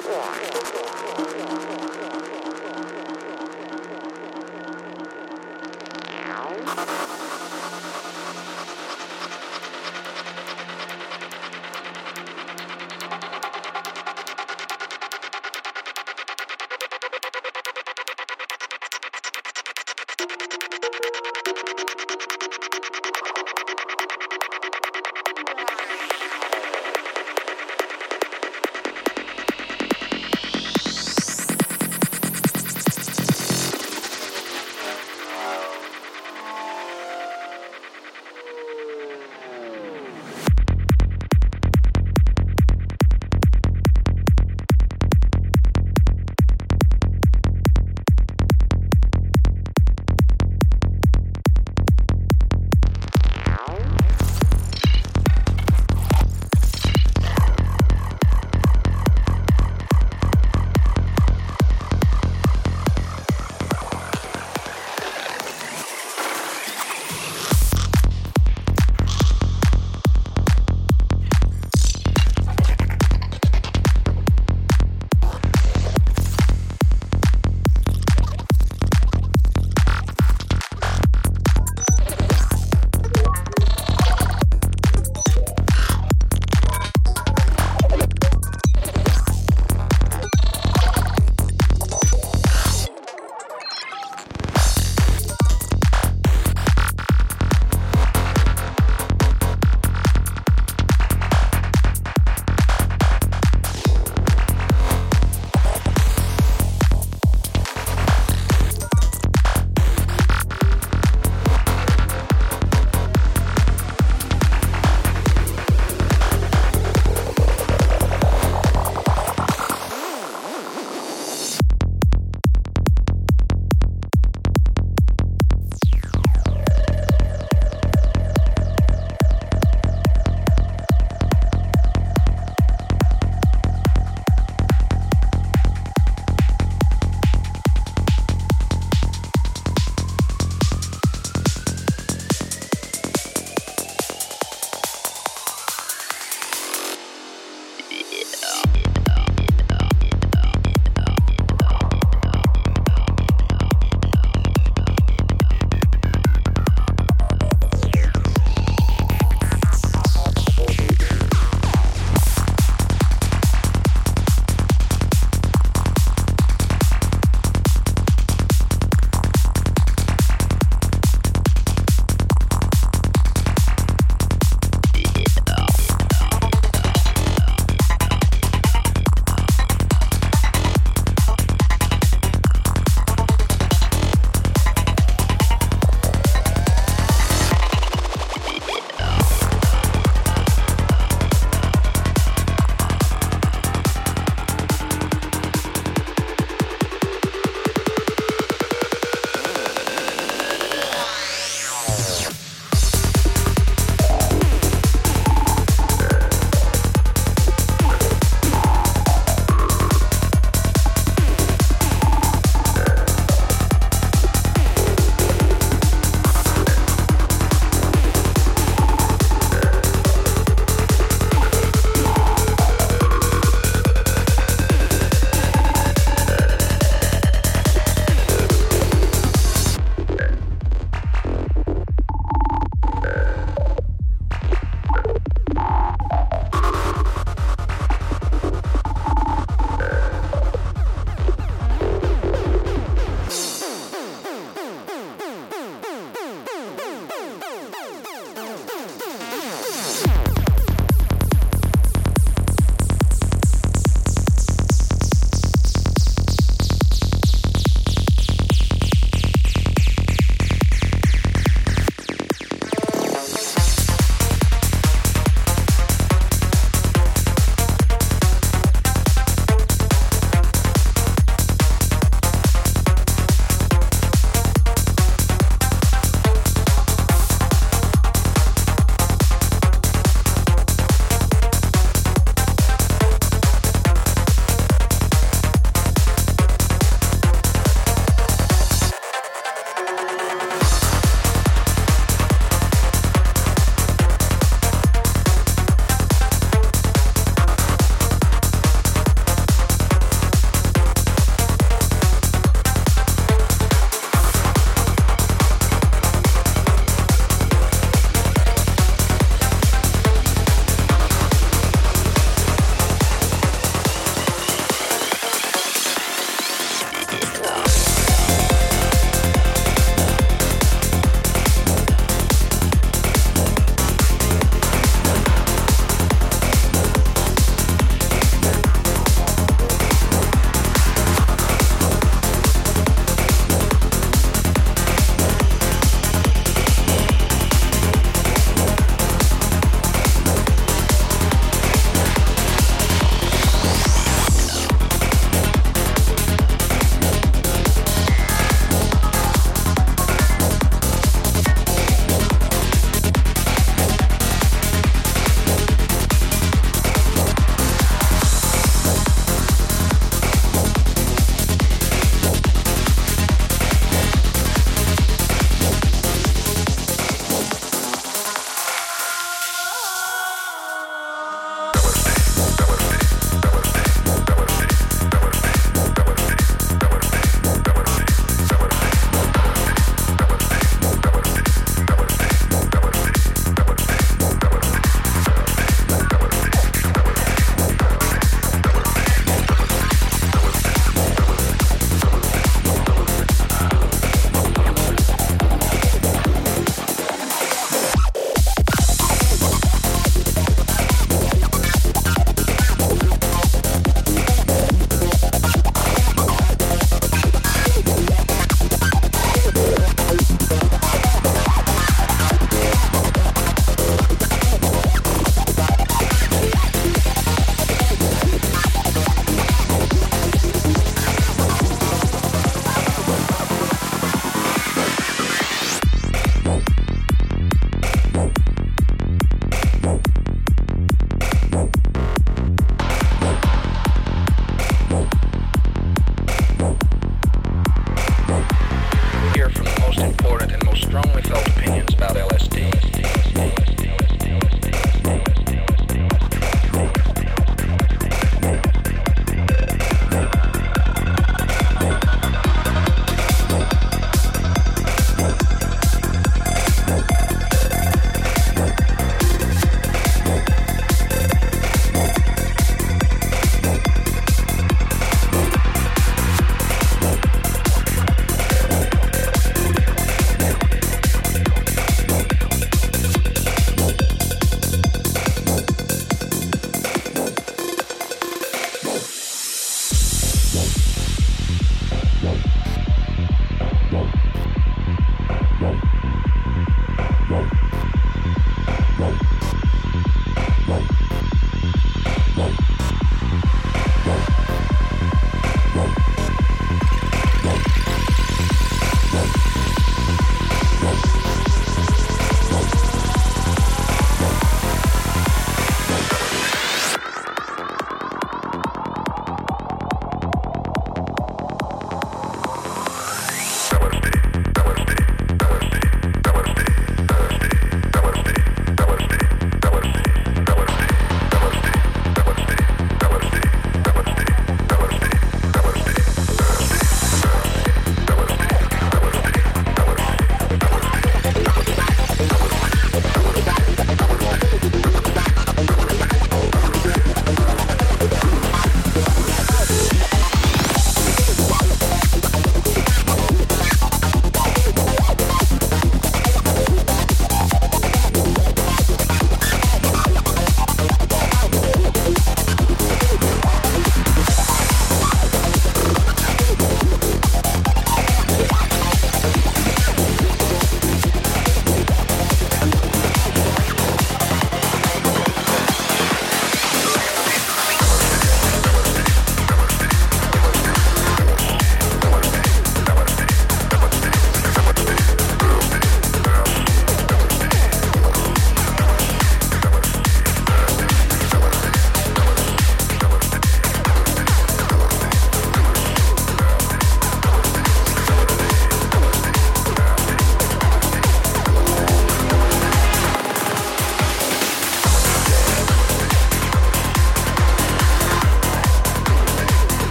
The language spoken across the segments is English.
我我我我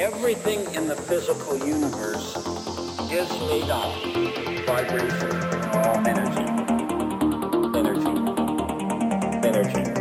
everything in the physical universe is made up vibration, energy, energy, energy.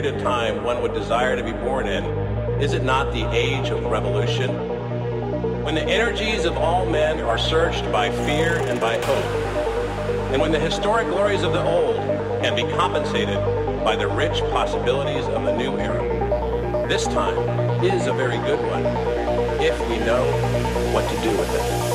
Period of time one would desire to be born in, is it not the age of revolution? When the energies of all men are searched by fear and by hope, and when the historic glories of the old can be compensated by the rich possibilities of the new era. This time is a very good one if we know what to do with it.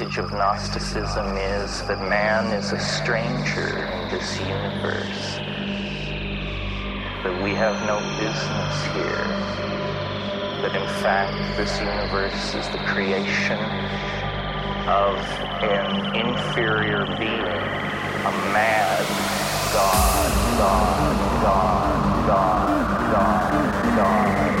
Message of Gnosticism is that man is a stranger in this universe, that we have no business here, that in fact this universe is the creation of an inferior being, a mad God, God, God, God, God, God, God,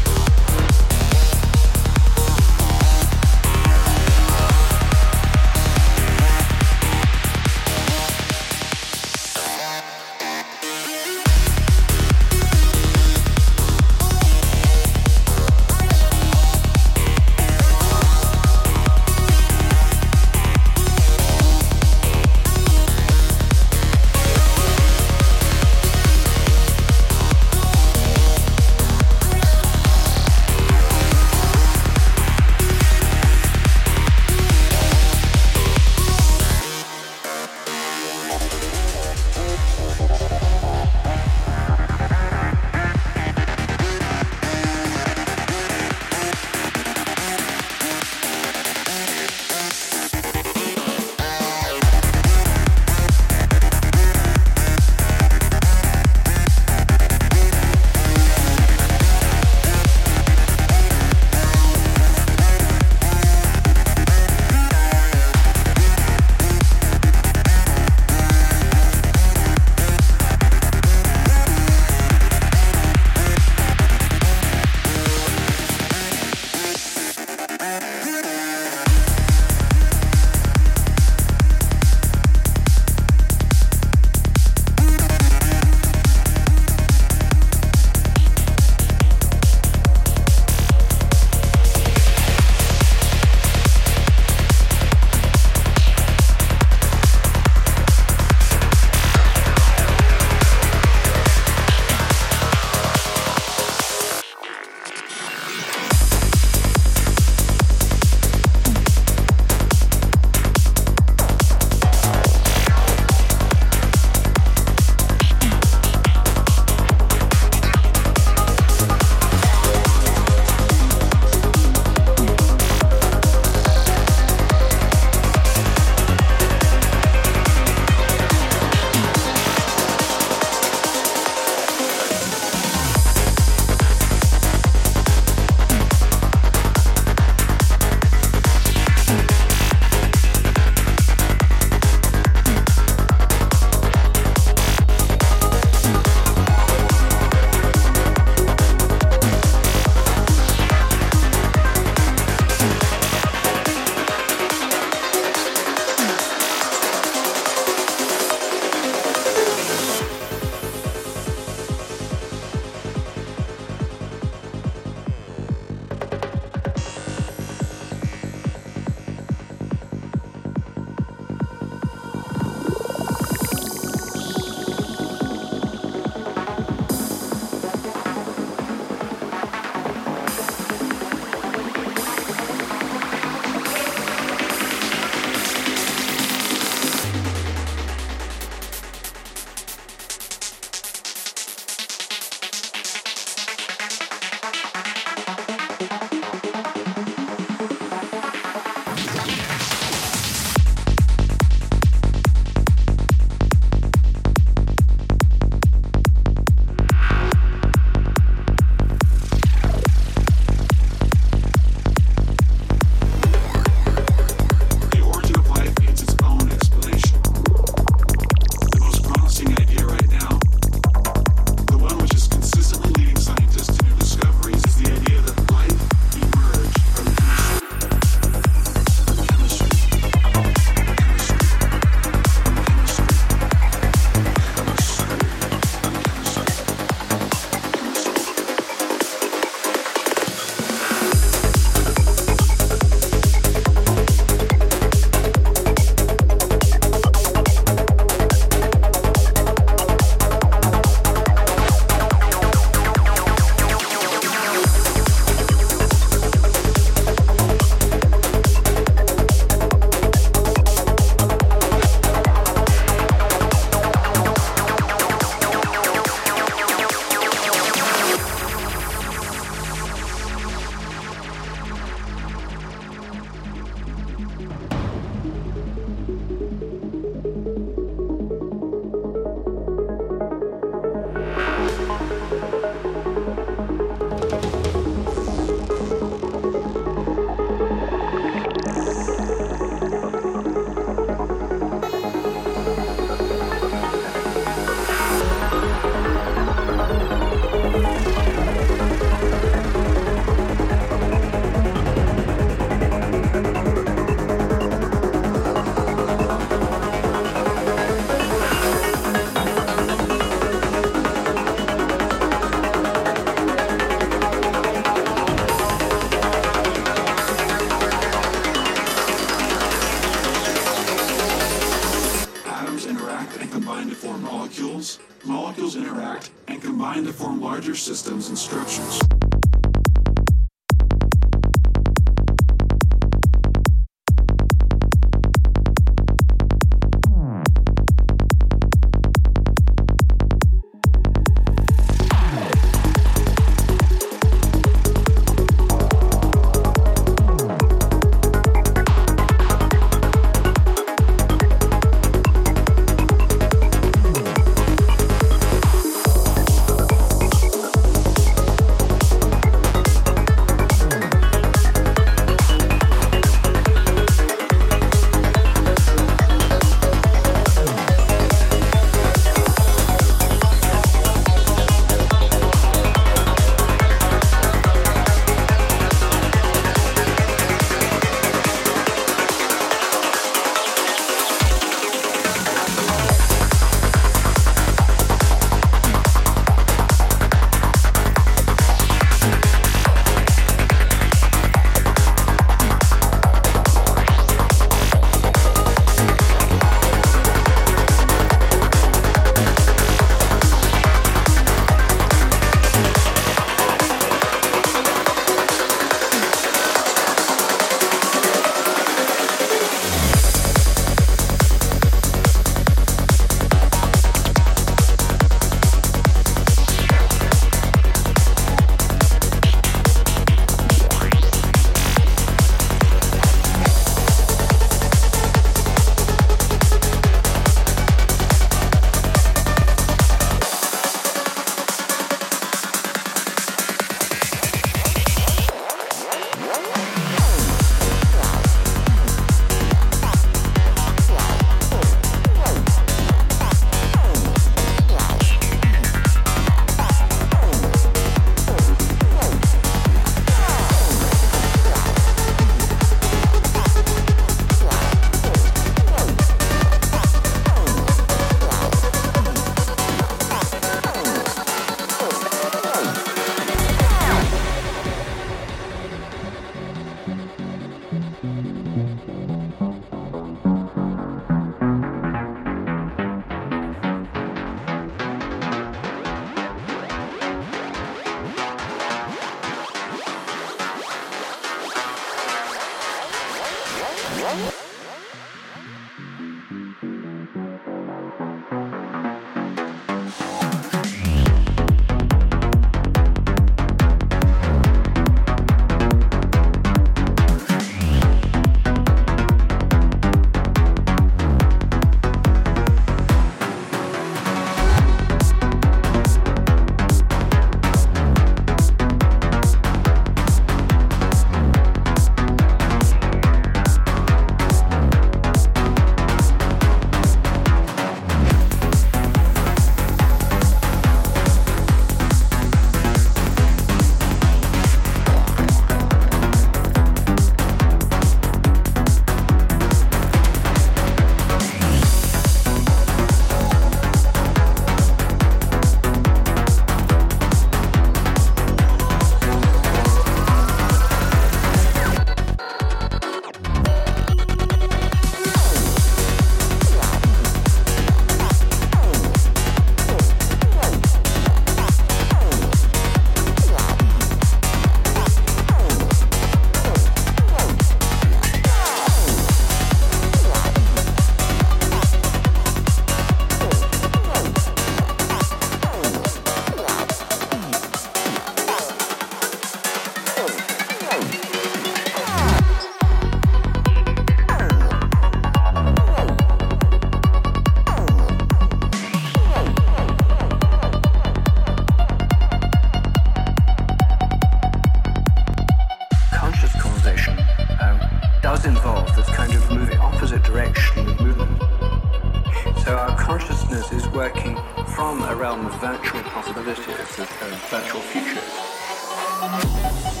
from a realm of virtual possibilities, of virtual futures.